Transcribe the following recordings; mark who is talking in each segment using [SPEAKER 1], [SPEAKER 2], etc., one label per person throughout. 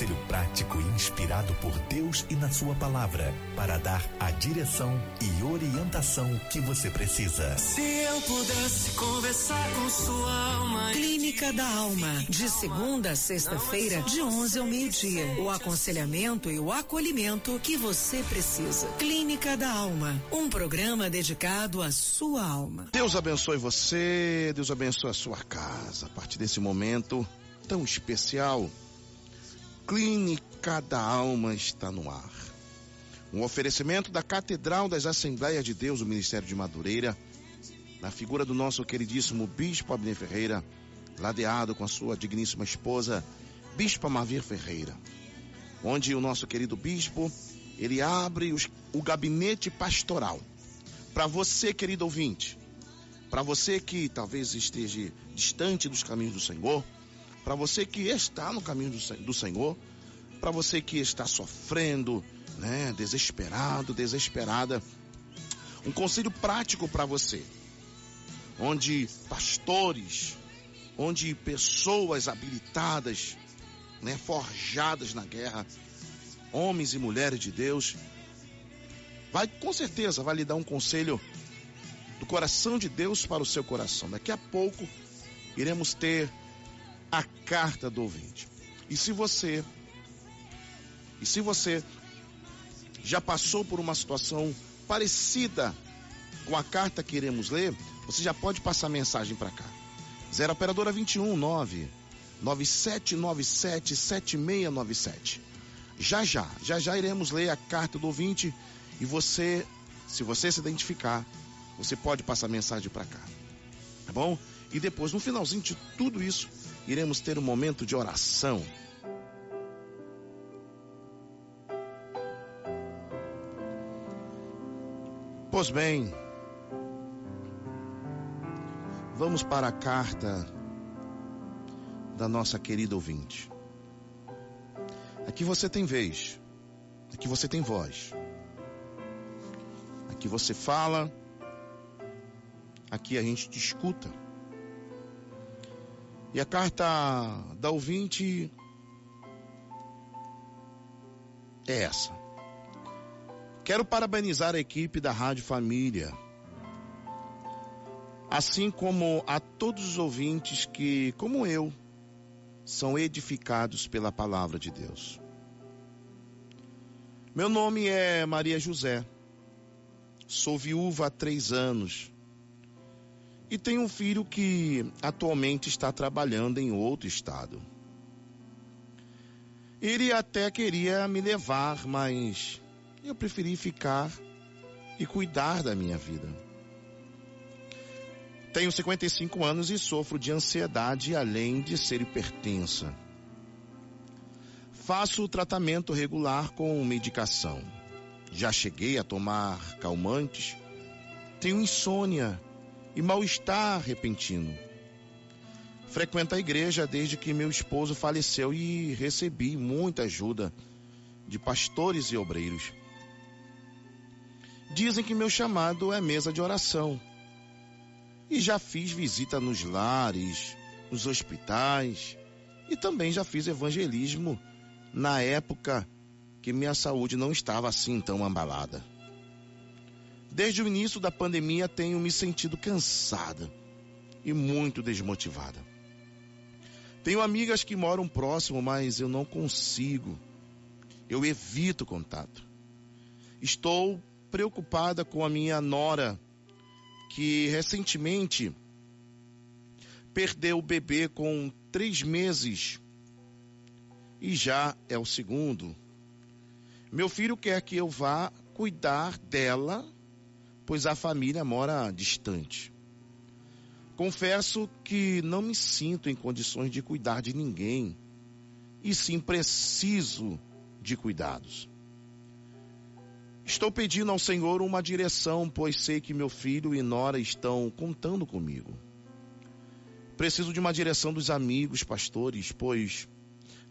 [SPEAKER 1] Conselho prático e inspirado por Deus e na Sua palavra para dar a direção e orientação que você precisa.
[SPEAKER 2] Se eu pudesse conversar com sua alma.
[SPEAKER 3] Clínica da Alma, de segunda a sexta-feira, de 11 ao meio-dia. O aconselhamento e o acolhimento que você precisa. Clínica da Alma, um programa dedicado à sua alma.
[SPEAKER 4] Deus abençoe você, Deus abençoe a sua casa. A partir desse momento tão especial, Clínica da Alma está no ar. Um oferecimento da Catedral das Assembleias de Deus, do Ministério de Madureira, na figura do nosso queridíssimo Bispo Abner Ferreira, ladeado com a sua digníssima esposa, Bispo Mavir Ferreira, onde o nosso querido bispo, ele abre os, o gabinete pastoral. Para você, querido ouvinte, para você que talvez esteja distante dos caminhos do Senhor, para você que está no caminho do, Senhor, para você que está sofrendo, né, desesperado, desesperada, um conselho prático para você, onde pastores, onde pessoas habilitadas, né, forjadas na guerra, homens e mulheres de Deus, vai com certeza vai lhe dar um conselho do coração de Deus para o seu coração. Daqui a pouco iremos ter a carta do ouvinte. E se você e se você já passou por uma situação parecida com a carta que iremos ler, você já pode passar mensagem para cá. 0 operadora 21 9 9797 7697. Já já, já já iremos ler a carta do ouvinte e você, se você se identificar, você pode passar mensagem para cá. Tá bom? E depois, no finalzinho de tudo isso, iremos ter um momento de oração. Pois bem, vamos para a carta da nossa querida ouvinte. Aqui você tem vez, aqui você tem voz, aqui você fala, aqui a gente te escuta. E a carta da ouvinte é essa. Quero parabenizar a equipe da Rádio Família, assim como a todos os ouvintes que, como eu, são edificados pela palavra de Deus. Meu nome é Maria José, sou viúva há três anos e tenho um filho que atualmente está trabalhando em outro estado. Ele até queria me levar, mas eu preferi ficar e cuidar da minha vida. Tenho 55 anos e sofro de ansiedade além de ser hipertensa. Faço tratamento regular com medicação. Já cheguei a tomar calmantes. Tenho insônia e mal-estar repentino. Frequento a igreja desde que meu esposo faleceu e recebi muita ajuda de pastores e obreiros. Dizem que meu chamado é mesa de oração. E já fiz visita nos lares, nos hospitais e também já fiz evangelismo na época que minha saúde não estava assim tão abalada. Desde o início da pandemia tenho me sentido cansada e muito desmotivada. Tenho amigas que moram próximo, mas eu não consigo. Eu evito contato. Estou preocupada com a minha nora, que recentemente perdeu o bebê com três meses e já é o segundo. Meu filho quer que eu vá cuidar dela, pois a família mora distante. Confesso que não me sinto em condições de cuidar de ninguém, e sim preciso de cuidados. Estou pedindo ao Senhor uma direção, pois sei que meu filho e Nora estão contando comigo. Preciso de uma direção dos amigos, pastores, pois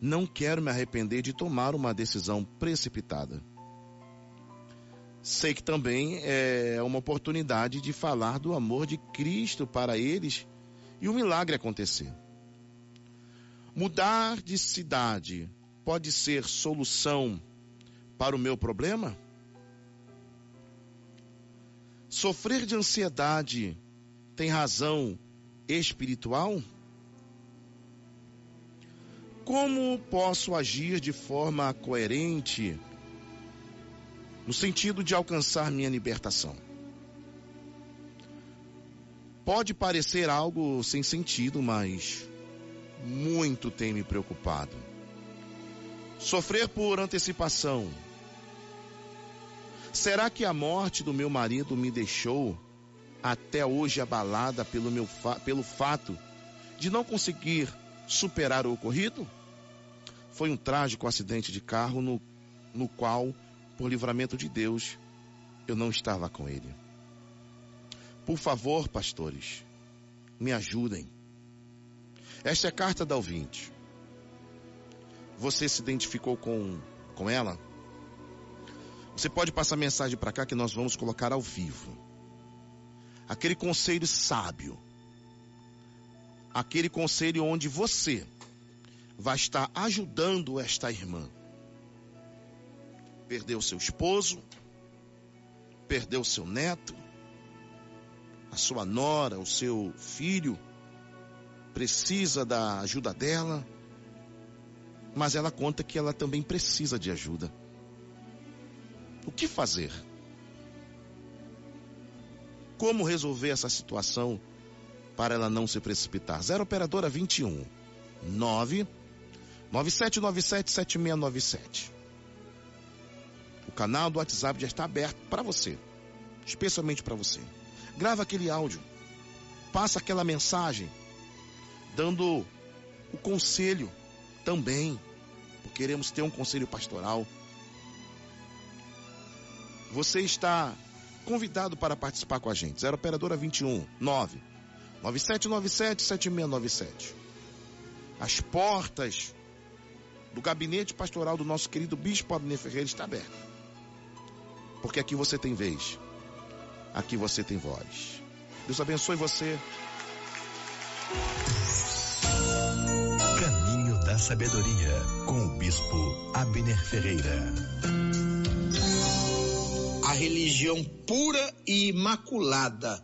[SPEAKER 4] não quero me arrepender de tomar uma decisão precipitada. Sei que também é uma oportunidade de falar do amor de Cristo para eles e o milagre acontecer. Mudar de cidade pode ser solução para o meu problema? Sofrer de ansiedade tem razão espiritual? Como posso agir de forma coerente no sentido de alcançar minha libertação? Pode parecer algo sem sentido, mas muito tem me preocupado. Sofrer por antecipação. Será que a morte do meu marido me deixou até hoje abalada pelo, meu fa pelo fato de não conseguir superar o ocorrido? Foi um trágico acidente de carro no, no qual, por livramento de Deus, eu não estava com ele. Por favor, pastores, me ajudem. Esta é a carta da ouvinte. Você se identificou com, com ela? Você pode passar mensagem para cá que nós vamos colocar ao vivo. Aquele conselho sábio. Aquele conselho onde você vai estar ajudando esta irmã. Perdeu seu esposo, perdeu seu neto, a sua nora, o seu filho precisa da ajuda dela, mas ela conta que ela também precisa de ajuda. O que fazer? Como resolver essa situação para ela não se precipitar? Zero operadora 21 9 9797 7697. Canal do WhatsApp já está aberto para você, especialmente para você. Grava aquele áudio, passa aquela mensagem dando o conselho também. Queremos ter um conselho pastoral. Você está convidado para participar com a gente. 0 Operadora 21 9 9797 7697. As portas do gabinete pastoral do nosso querido Bispo Abner Ferreira está aberta. Porque aqui você tem vez. Aqui você tem voz. Deus abençoe você.
[SPEAKER 1] Sabedoria, com o Bispo Abner Ferreira.
[SPEAKER 5] A religião pura e imaculada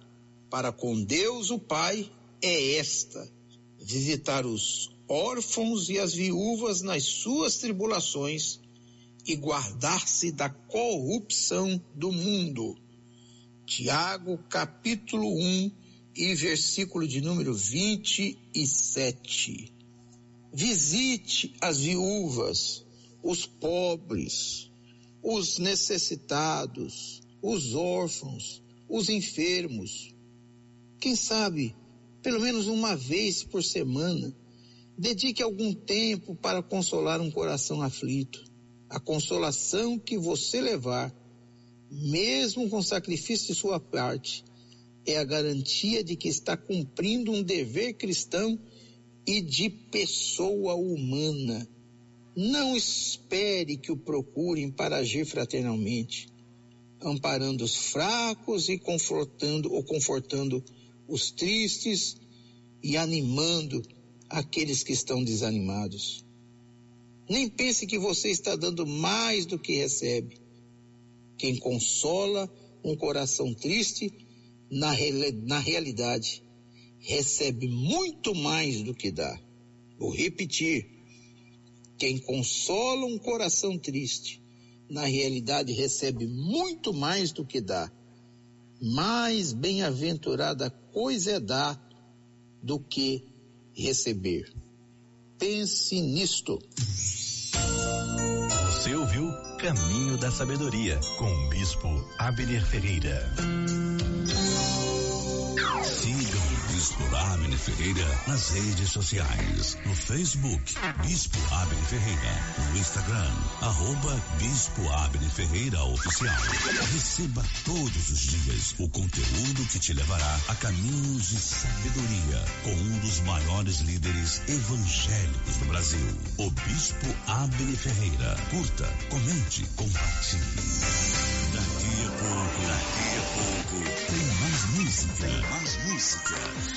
[SPEAKER 5] para com Deus o Pai é esta: visitar os órfãos e as viúvas nas suas tribulações e guardar-se da corrupção do mundo. Tiago, capítulo 1 e versículo de número 27. Visite as viúvas, os pobres, os necessitados, os órfãos, os enfermos. Quem sabe, pelo menos uma vez por semana, dedique algum tempo para consolar um coração aflito. A consolação que você levar, mesmo com sacrifício de sua parte, é a garantia de que está cumprindo um dever cristão e de pessoa humana. Não espere que o procurem para agir fraternalmente, amparando os fracos e confortando ou confortando os tristes e animando aqueles que estão desanimados. Nem pense que você está dando mais do que recebe. Quem consola um coração triste, na, na realidade, recebe muito mais do que dá. Vou repetir: quem consola um coração triste, na realidade recebe muito mais do que dá. Mais bem-aventurada coisa é dar do que receber. Pense nisto.
[SPEAKER 1] Você ouviu Caminho da Sabedoria com o Bispo Abner Ferreira.
[SPEAKER 6] Bispo Ferreira nas redes sociais. No Facebook, Bispo Abner Ferreira. No Instagram, arroba Bispo Abner Ferreira Oficial. Receba todos os dias o conteúdo que te levará a caminhos de sabedoria com um dos maiores líderes evangélicos do Brasil, o Bispo Abner Ferreira. Curta, comente, compartilhe. Daqui a pouco, daqui a pouco, tem música. Mais música.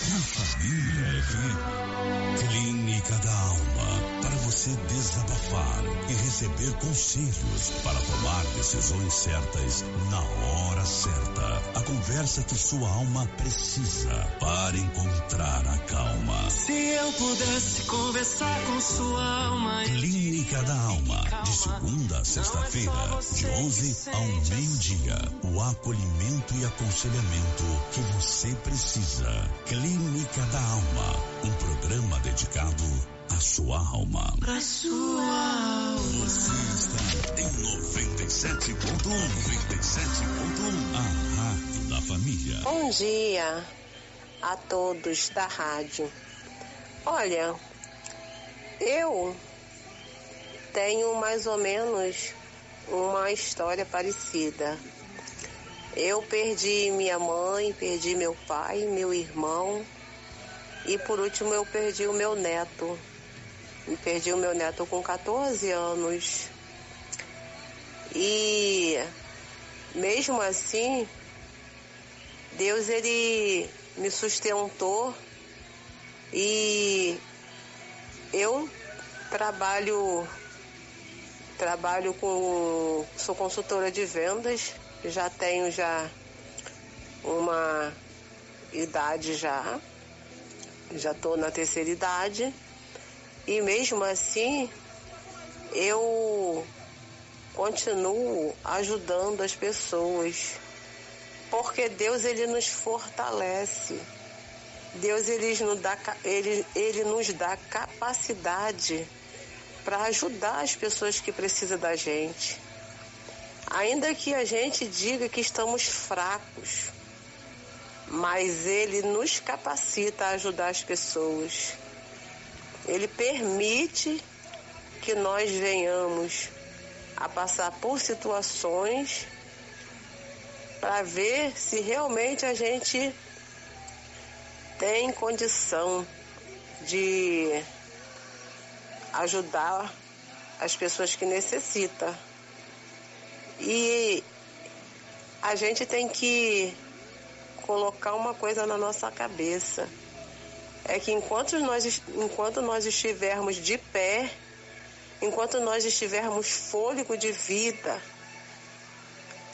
[SPEAKER 6] Na Família FM. Clínica da Alma. Para você desabafar e receber conselhos para tomar decisões certas na hora certa. A conversa que sua alma precisa para encontrar a calma.
[SPEAKER 2] Se eu pudesse conversar com sua alma.
[SPEAKER 6] Clínica da Alma. De segunda a sexta-feira, de 11 ao meio-dia. O acolhimento e aconselhamento que você precisa. Clínica da Alma. Um programa dedicado à sua alma.
[SPEAKER 2] Pra sua alma.
[SPEAKER 6] Você está em 97.1. 97.1. A Rádio da Família.
[SPEAKER 7] Bom dia a todos da rádio. Olha, eu tenho mais ou menos uma história parecida. Eu perdi minha mãe, perdi meu pai, meu irmão e por último eu perdi o meu neto. Perdi o meu neto com 14 anos. E mesmo assim, Deus ele me sustentou e eu trabalho trabalho com sou consultora de vendas, já tenho já uma idade já, já estou na terceira idade e mesmo assim eu continuo ajudando as pessoas porque Deus ele nos fortalece. Deus ele nos dá, ele, ele nos dá capacidade para ajudar as pessoas que precisam da gente. Ainda que a gente diga que estamos fracos, mas ele nos capacita a ajudar as pessoas. Ele permite que nós venhamos a passar por situações para ver se realmente a gente tem condição de ajudar as pessoas que necessitam. E a gente tem que colocar uma coisa na nossa cabeça. É que enquanto nós, enquanto nós estivermos de pé, enquanto nós estivermos fôlego de vida,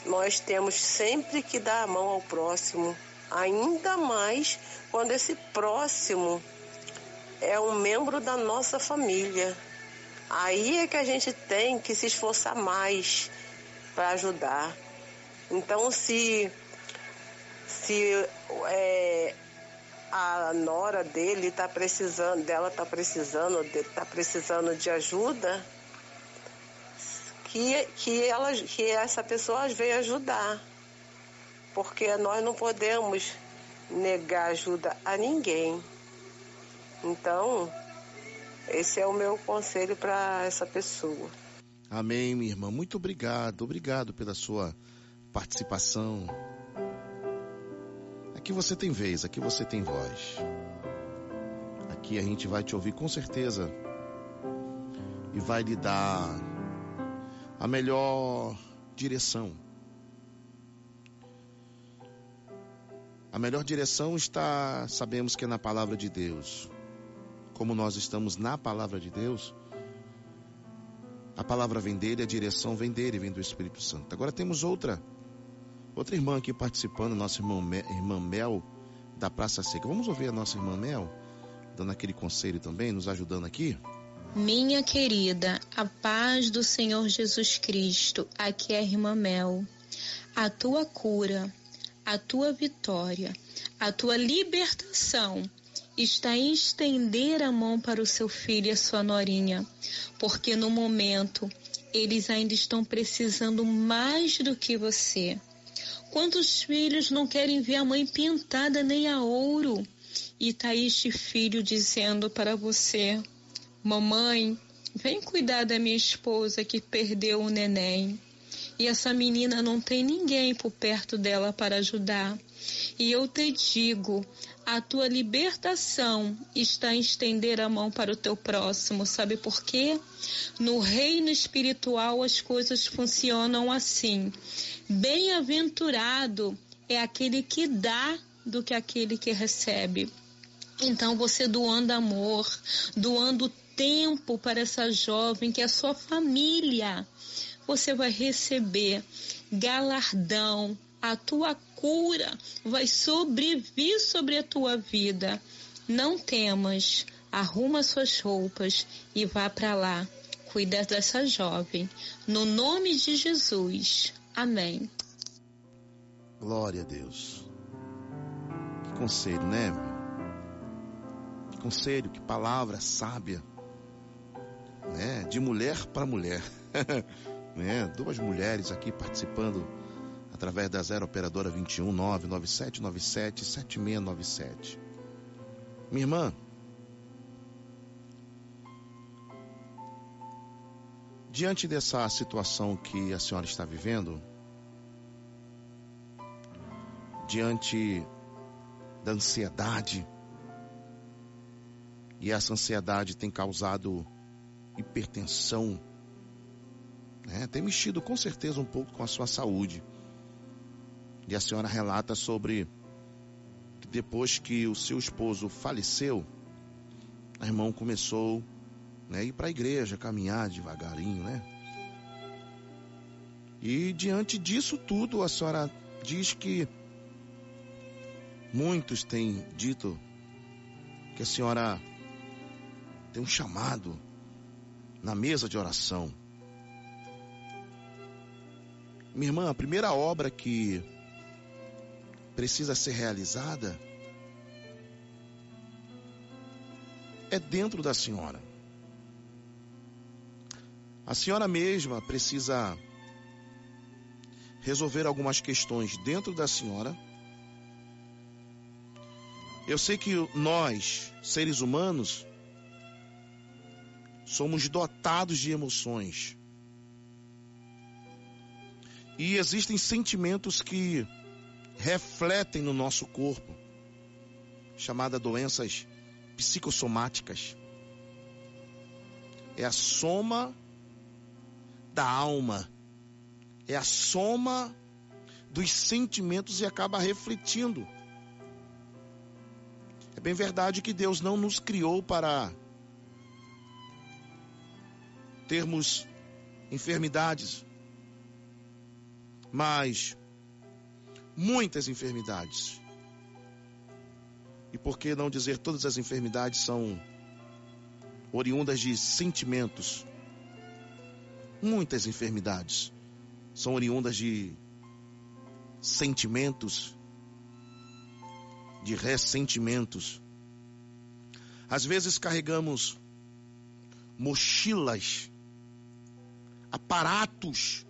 [SPEAKER 7] nós temos sempre que dar a mão ao próximo, ainda mais quando esse próximo é um membro da nossa família. Aí é que a gente tem que se esforçar mais para ajudar. Então, se, se é, a nora dele está precisando, dela está precisando, está precisando de ajuda, que, que, ela, que essa pessoa veio ajudar. Porque nós não podemos negar ajuda a ninguém. Então, esse é o meu conselho para essa pessoa.
[SPEAKER 4] Amém, minha irmã. Muito obrigado, obrigado pela sua participação. Aqui você tem vez, aqui você tem voz. Aqui a gente vai te ouvir com certeza e vai lhe dar a melhor direção. A melhor direção está, sabemos que é na palavra de Deus. Como nós estamos na palavra de Deus, a palavra vem dele, a direção vem dele, vem do Espírito Santo. Agora temos outra, outra irmã aqui participando, nossa irmã, irmã Mel, da Praça Seca. Vamos ouvir a nossa irmã Mel, dando aquele conselho também, nos ajudando aqui?
[SPEAKER 8] Minha querida, a paz do Senhor Jesus Cristo, aqui é a irmã Mel. A tua cura, a tua vitória, a tua libertação está em estender a mão para o seu filho e a sua norinha, porque no momento eles ainda estão precisando mais do que você. Quantos filhos não querem ver a mãe pintada nem a ouro? E tá este filho dizendo para você: Mamãe, vem cuidar da minha esposa que perdeu o neném. E essa menina não tem ninguém por perto dela para ajudar. E eu te digo, a tua libertação está em estender a mão para o teu próximo. Sabe por quê? No reino espiritual as coisas funcionam assim. Bem-aventurado é aquele que dá do que aquele que recebe. Então, você doando amor, doando tempo para essa jovem que é a sua família, você vai receber galardão, a tua cura vai sobrevir sobre a tua vida. Não temas, arruma suas roupas e vá para lá. Cuida dessa jovem. No nome de Jesus. Amém.
[SPEAKER 4] Glória a Deus. Que conselho, né? Que conselho, que palavra sábia. Né? De mulher para mulher. né? Duas mulheres aqui participando através da Zero Operadora 21 99797 7697. Minha irmã, diante dessa situação que a senhora está vivendo, diante da ansiedade, e essa ansiedade tem causado hipertensão, né? tem mexido com certeza um pouco com a sua saúde. E a senhora relata sobre que depois que o seu esposo faleceu, a irmã começou né, a ir para a igreja, caminhar devagarinho, né? E diante disso tudo, a senhora diz que muitos têm dito que a senhora tem um chamado na mesa de oração. Minha irmã, a primeira obra que precisa ser realizada é dentro da senhora. A senhora mesma precisa resolver algumas questões dentro da senhora. Eu sei que nós, seres humanos, somos dotados de emoções. E existem sentimentos que refletem no nosso corpo, chamada doenças psicossomáticas. É a soma da alma, é a soma dos sentimentos e acaba refletindo. É bem verdade que Deus não nos criou para termos enfermidades, mas muitas enfermidades. E por que não dizer todas as enfermidades são oriundas de sentimentos? Muitas enfermidades são oriundas de sentimentos, de ressentimentos. Às vezes carregamos mochilas, aparatos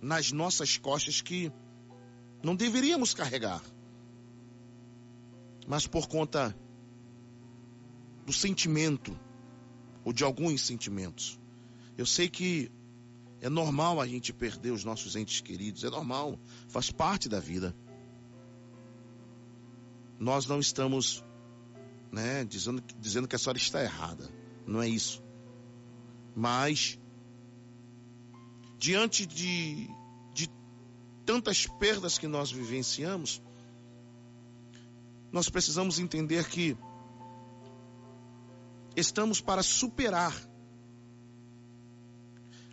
[SPEAKER 4] nas nossas costas que não deveríamos carregar. Mas por conta do sentimento, ou de alguns sentimentos. Eu sei que é normal a gente perder os nossos entes queridos, é normal, faz parte da vida. Nós não estamos né, dizendo, dizendo que a senhora está errada, não é isso. Mas, diante de tantas perdas que nós vivenciamos, nós precisamos entender que estamos para superar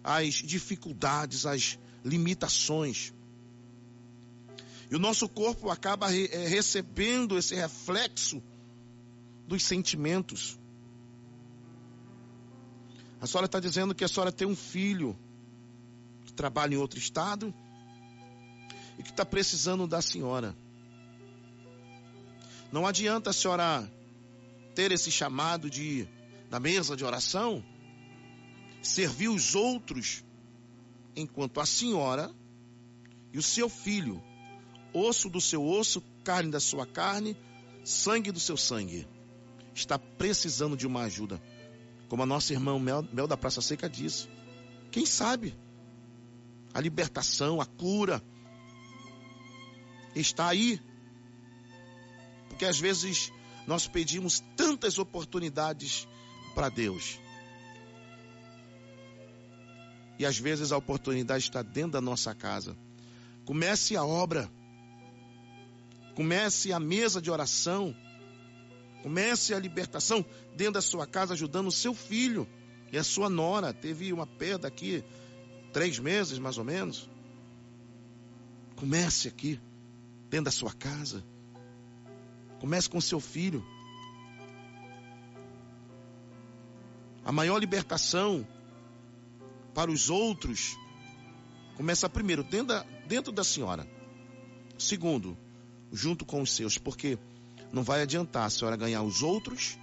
[SPEAKER 4] as dificuldades, as limitações. E o nosso corpo acaba re eh, recebendo esse reflexo dos sentimentos. A senhora está dizendo que a senhora tem um filho que trabalha em outro estado e que está precisando da senhora. Não adianta a senhora ter esse chamado de da mesa de oração, servir os outros, enquanto a senhora e o seu filho, osso do seu osso, carne da sua carne, sangue do seu sangue, está precisando de uma ajuda. Como a nossa irmã Mel, Mel da Praça Seca disse. Quem sabe? A libertação, a cura, está aí Porque às vezes nós pedimos tantas oportunidades para Deus. E às vezes a oportunidade está dentro da nossa casa. Comece a obra. Comece a mesa de oração. Comece a libertação dentro da sua casa, ajudando o seu filho e a sua nora. Teve uma perda aqui, três meses mais ou menos. Comece aqui, dentro da sua casa. Comece com seu filho. A maior libertação para os outros começa primeiro dentro da, dentro da senhora. Segundo, junto com os seus, porque não vai adiantar a senhora ganhar os outros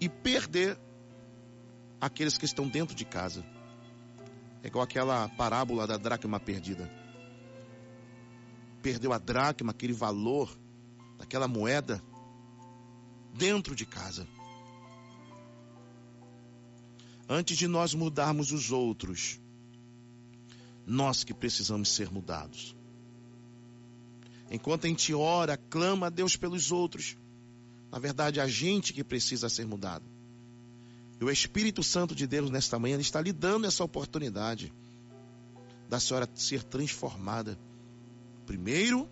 [SPEAKER 4] e perder aqueles que estão dentro de casa. É igual aquela parábola da dracma perdida. Perdeu a dracma, aquele valor daquela moeda dentro de casa. Antes de nós mudarmos os outros, nós que precisamos ser mudados. Enquanto a gente ora, clama a Deus pelos outros, na verdade, a gente que precisa ser mudado. E o Espírito Santo de Deus, nesta manhã, está lhe dando essa oportunidade da senhora ser transformada. Primeiro,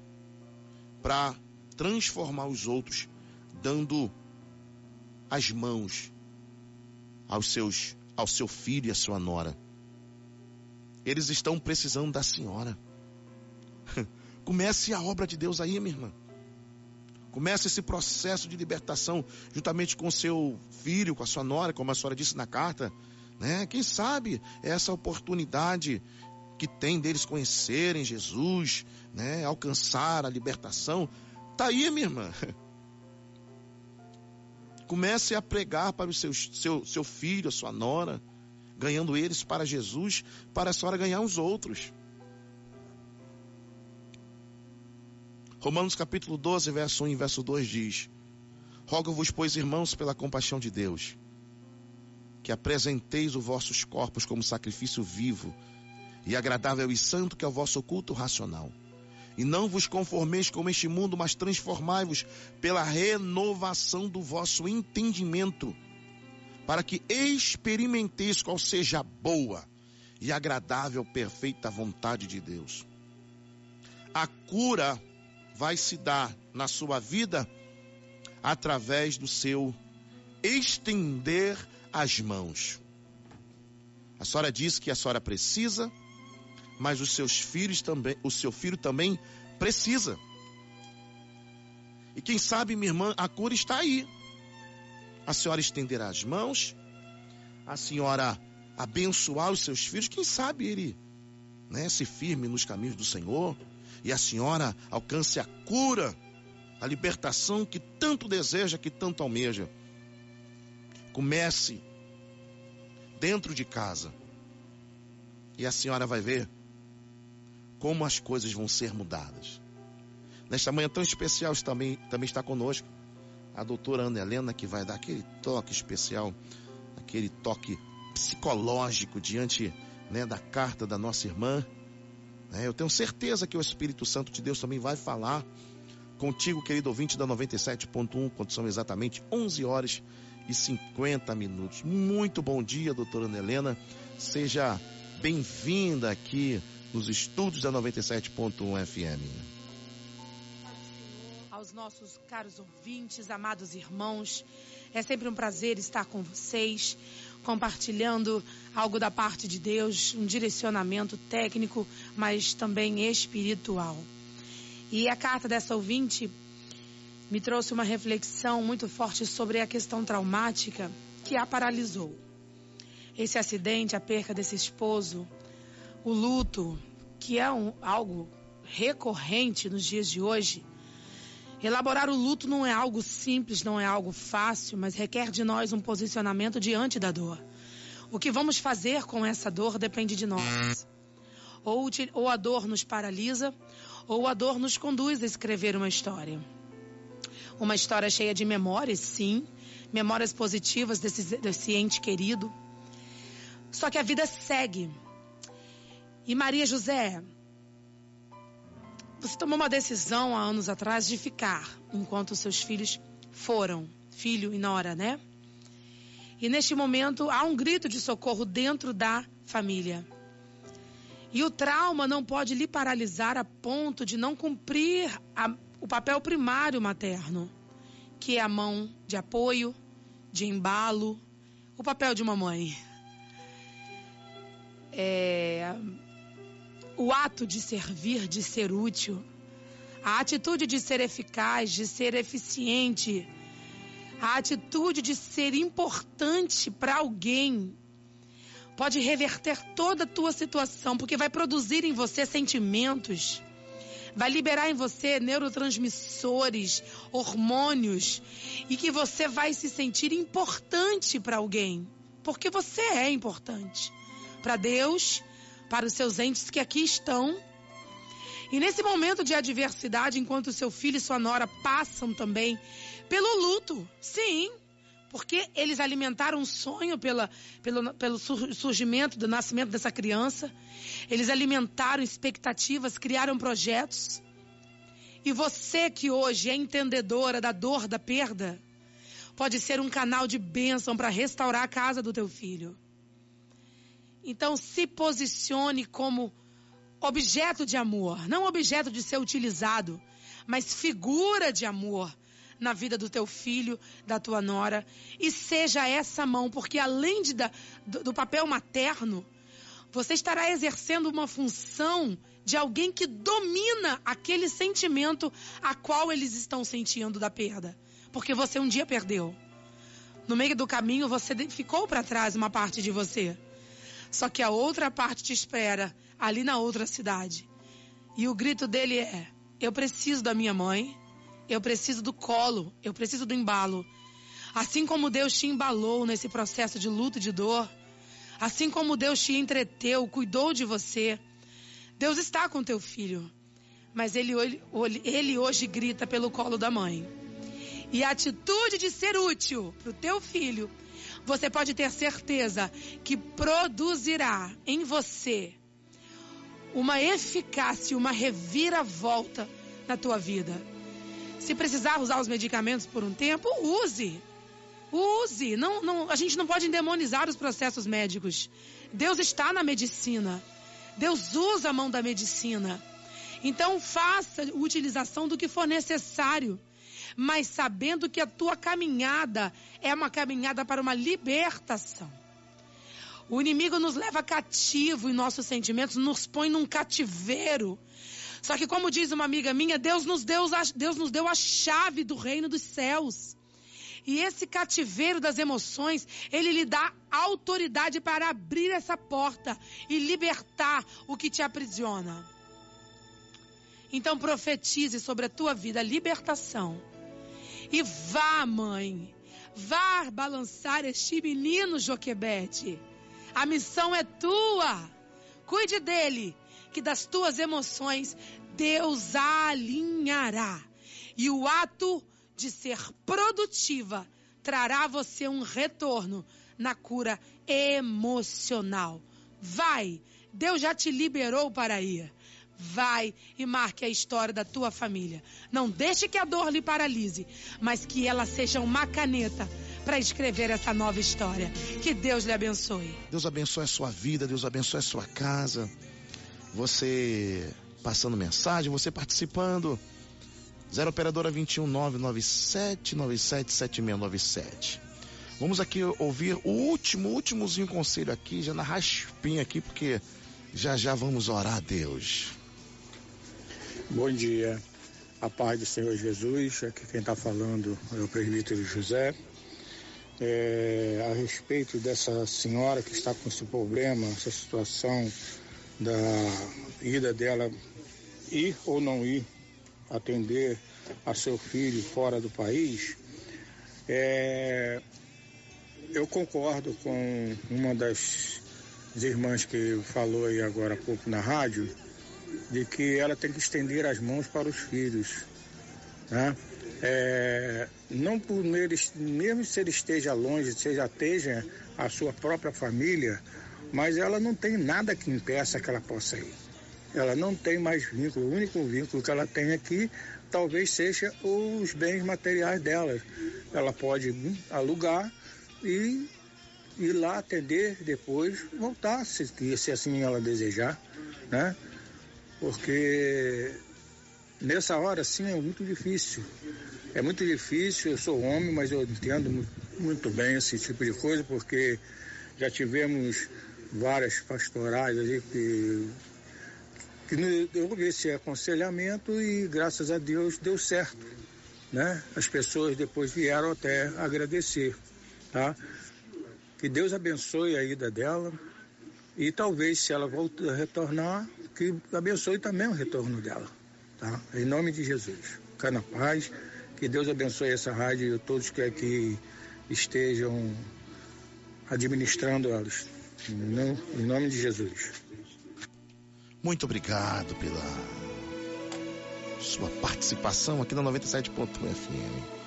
[SPEAKER 4] para transformar os outros, dando as mãos aos seus ao seu filho e à sua nora. Eles estão precisando da senhora. Comece a obra de Deus aí, minha irmã. Comece esse processo de libertação juntamente com seu filho, com a sua nora, como a senhora disse na carta. Né? Quem sabe essa oportunidade que tem deles conhecerem Jesus, né? alcançar a libertação. Tá aí, minha irmã. Comece a pregar para o seu, seu, seu filho, a sua nora, ganhando eles para Jesus, para a senhora ganhar os outros. Romanos capítulo 12, verso 1 e verso 2 diz: Rogo-vos, pois, irmãos, pela compaixão de Deus, que apresenteis os vossos corpos como sacrifício vivo e agradável e santo, que é o vosso culto racional. E não vos conformeis com este mundo, mas transformai-vos pela renovação do vosso entendimento, para que experimenteis qual seja a boa e agradável, perfeita vontade de Deus. A cura vai se dar na sua vida através do seu estender as mãos. A senhora diz que a senhora precisa mas os seus filhos também, o seu filho também precisa. E quem sabe, minha irmã, a cura está aí. A senhora estender as mãos, a senhora abençoar os seus filhos, quem sabe ele né, se firme nos caminhos do Senhor e a senhora alcance a cura, a libertação que tanto deseja, que tanto almeja. Comece dentro de casa e a senhora vai ver como as coisas vão ser mudadas. Nesta manhã tão especial também, também está conosco a doutora Ana Helena, que vai dar aquele toque especial, aquele toque psicológico diante né, da carta da nossa irmã. É, eu tenho certeza que o Espírito Santo de Deus também vai falar contigo, querido ouvinte da 97.1, quando são exatamente 11 horas e 50 minutos. Muito bom dia, doutora Ana Helena. Seja bem-vinda aqui nos estúdios da 97.1 FM.
[SPEAKER 9] Aos nossos caros ouvintes, amados irmãos, é sempre um prazer estar com vocês, compartilhando algo da parte de Deus, um direcionamento técnico, mas também espiritual. E a carta dessa ouvinte me trouxe uma reflexão muito forte sobre a questão traumática que a paralisou. Esse acidente, a perca desse esposo, o luto, que é um, algo recorrente nos dias de hoje. Elaborar o luto não é algo simples, não é algo fácil, mas requer de nós um posicionamento diante da dor. O que vamos fazer com essa dor depende de nós. Ou, ou a dor nos paralisa, ou a dor nos conduz a escrever uma história. Uma história cheia de memórias, sim, memórias positivas desse, desse ente querido. Só que a vida segue. E Maria José, Você tomou uma decisão há anos atrás de ficar enquanto seus filhos foram, filho e nora, né? E neste momento há um grito de socorro dentro da família. E o trauma não pode lhe paralisar a ponto de não cumprir a, o papel primário materno, que é a mão de apoio, de embalo, o papel de uma mãe. É, o ato de servir, de ser útil, a atitude de ser eficaz, de ser eficiente, a atitude de ser importante para alguém pode reverter toda a tua situação, porque vai produzir em você sentimentos, vai liberar em você neurotransmissores, hormônios, e que você vai se sentir importante para alguém, porque você é importante para Deus, para os seus entes que aqui estão. E nesse momento de adversidade, enquanto seu filho e sua nora passam também pelo luto, sim, porque eles alimentaram um sonho pela, pelo, pelo surgimento, do nascimento dessa criança. Eles alimentaram expectativas, criaram projetos. E você que hoje é entendedora da dor da perda, pode ser um canal de bênção para restaurar a casa do teu filho. Então se posicione como objeto de amor, não objeto de ser utilizado, mas figura de amor na vida do teu filho, da tua nora, e seja essa mão, porque além de, da, do, do papel materno, você estará exercendo uma função de alguém que domina aquele sentimento a qual eles estão sentindo da perda, porque você um dia perdeu. No meio do caminho você ficou para trás uma parte de você. Só que a outra parte te espera ali na outra cidade. E o grito dele é: Eu preciso da minha mãe, eu preciso do colo, eu preciso do embalo. Assim como Deus te embalou nesse processo de luto e de dor, assim como Deus te entreteu, cuidou de você, Deus está com teu filho. Mas ele, ele hoje grita pelo colo da mãe. E a atitude de ser útil para o teu filho, você pode ter certeza que produzirá em você uma eficácia, uma reviravolta na tua vida. Se precisar usar os medicamentos por um tempo, use. Use. Não, não, a gente não pode endemonizar os processos médicos. Deus está na medicina. Deus usa a mão da medicina. Então faça utilização do que for necessário, mas sabendo que a tua caminhada é uma caminhada para uma libertação. O inimigo nos leva cativo em nossos sentimentos, nos põe num cativeiro só que, como diz uma amiga minha, Deus nos deu, Deus nos deu a chave do reino dos céus. E esse cativeiro das emoções, ele lhe dá autoridade para abrir essa porta e libertar o que te aprisiona. Então profetize sobre a tua vida a libertação. E vá, mãe, vá balançar este menino Joquebede. A missão é tua. Cuide dele que das tuas emoções Deus alinhará. E o ato de ser produtiva trará a você um retorno na cura emocional. Vai, Deus já te liberou para ir. Vai e marque a história da tua família. Não deixe que a dor lhe paralise, mas que ela seja uma caneta para escrever essa nova história. Que Deus lhe abençoe.
[SPEAKER 4] Deus abençoe a sua vida, Deus abençoe a sua casa você passando mensagem, você participando. 0 operadora 21 997 97 7697. Vamos aqui ouvir o último, últimozinho conselho aqui, já na raspinha aqui, porque já já vamos orar a Deus.
[SPEAKER 10] Bom dia, a paz do Senhor Jesus, aqui quem está falando é o presbítero José. É, a respeito dessa senhora que está com esse problema, essa situação da ida dela ir ou não ir atender a seu filho fora do país, é, eu concordo com uma das irmãs que falou aí agora há pouco na rádio, de que ela tem que estender as mãos para os filhos. Né? É, não por eles, mesmo se ele esteja longe, seja esteja a sua própria família, mas ela não tem nada que impeça que ela possa ir. ela não tem mais vínculo. O único vínculo que ela tem aqui talvez seja os bens materiais dela. Ela pode alugar e ir lá atender, depois voltar, se, se assim ela desejar, né? Porque nessa hora, sim, é muito difícil. É muito difícil, eu sou homem, mas eu entendo muito bem esse tipo de coisa, porque já tivemos várias pastorais ali que, que houve esse aconselhamento e graças a Deus deu certo. Né? As pessoas depois vieram até agradecer. Tá? Que Deus abençoe a ida dela e talvez se ela voltar a retornar, que abençoe também o retorno dela. Tá? Em nome de Jesus. Fica na paz. Que Deus abençoe essa rádio e todos que aqui estejam administrando elas. Em nome de Jesus.
[SPEAKER 4] Muito obrigado pela sua participação aqui na 97.1 FM.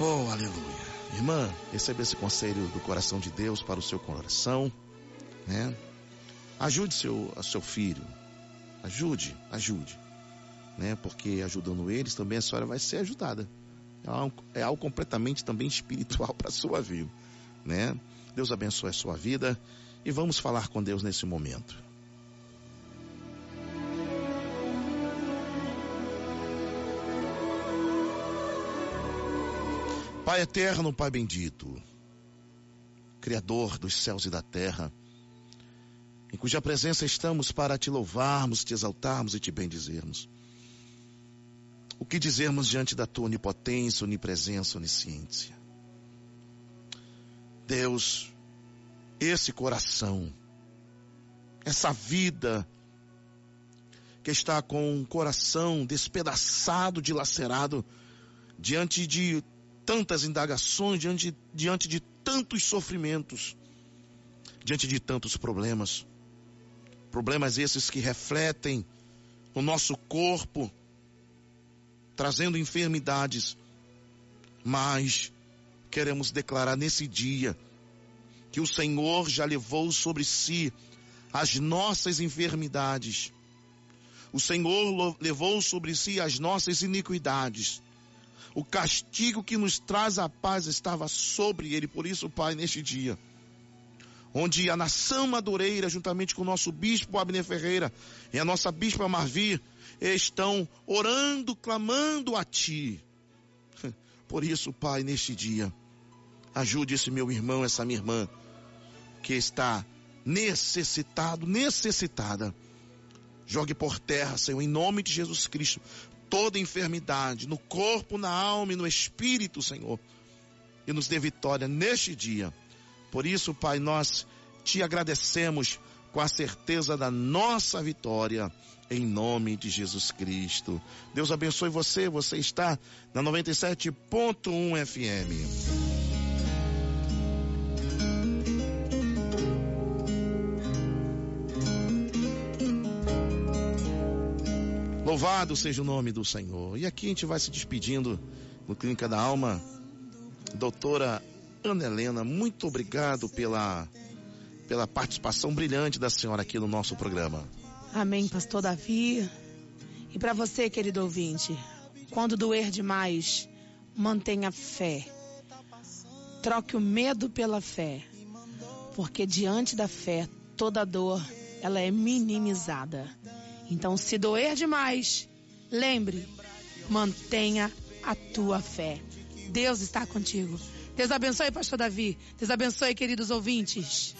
[SPEAKER 4] Oh, aleluia. Irmã, receba esse conselho do coração de Deus para o seu coração, né? Ajude seu, seu filho. Ajude, ajude. Né? Porque ajudando eles também a senhora vai ser ajudada. É algo, é algo completamente também espiritual para a sua vida, né? Deus abençoe a sua vida e vamos falar com Deus nesse momento. Pai eterno, Pai bendito, Criador dos céus e da terra, em cuja presença estamos para te louvarmos, te exaltarmos e te bendizermos. O que dizermos diante da tua onipotência, onipresença, onisciência? Deus, esse coração, essa vida que está com o coração despedaçado, dilacerado, diante de tantas indagações, diante, diante de tantos sofrimentos, diante de tantos problemas. Problemas esses que refletem no nosso corpo, trazendo enfermidades. Mas queremos declarar nesse dia que o Senhor já levou sobre si as nossas enfermidades. O Senhor levou sobre si as nossas iniquidades. O castigo que nos traz a paz estava sobre ele. Por isso, Pai, neste dia, onde a nação madureira, juntamente com o nosso bispo Abner Ferreira e a nossa bispa Marvi, estão orando, clamando a Ti. Por isso, Pai, neste dia, ajude esse meu irmão, essa minha irmã, que está necessitado, necessitada. Jogue por terra, Senhor, em nome de Jesus Cristo, toda enfermidade no corpo, na alma e no espírito, Senhor. E nos dê vitória neste dia. Por isso, Pai, nós te agradecemos com a certeza da nossa vitória em nome de Jesus Cristo. Deus abençoe você. Você está na 97.1 FM. Louvado seja o nome do Senhor. E aqui a gente vai se despedindo no Clínica da Alma. Doutora Ana Helena, muito obrigado pela, pela participação brilhante da senhora aqui no nosso programa.
[SPEAKER 9] Amém, pastor Davi. E para você, querido ouvinte, quando doer demais, mantenha fé. Troque o medo pela fé. Porque diante da fé, toda dor, ela é minimizada. Então, se doer demais, lembre, mantenha a tua fé. Deus está contigo. Deus abençoe, pastor Davi. Deus abençoe, queridos ouvintes.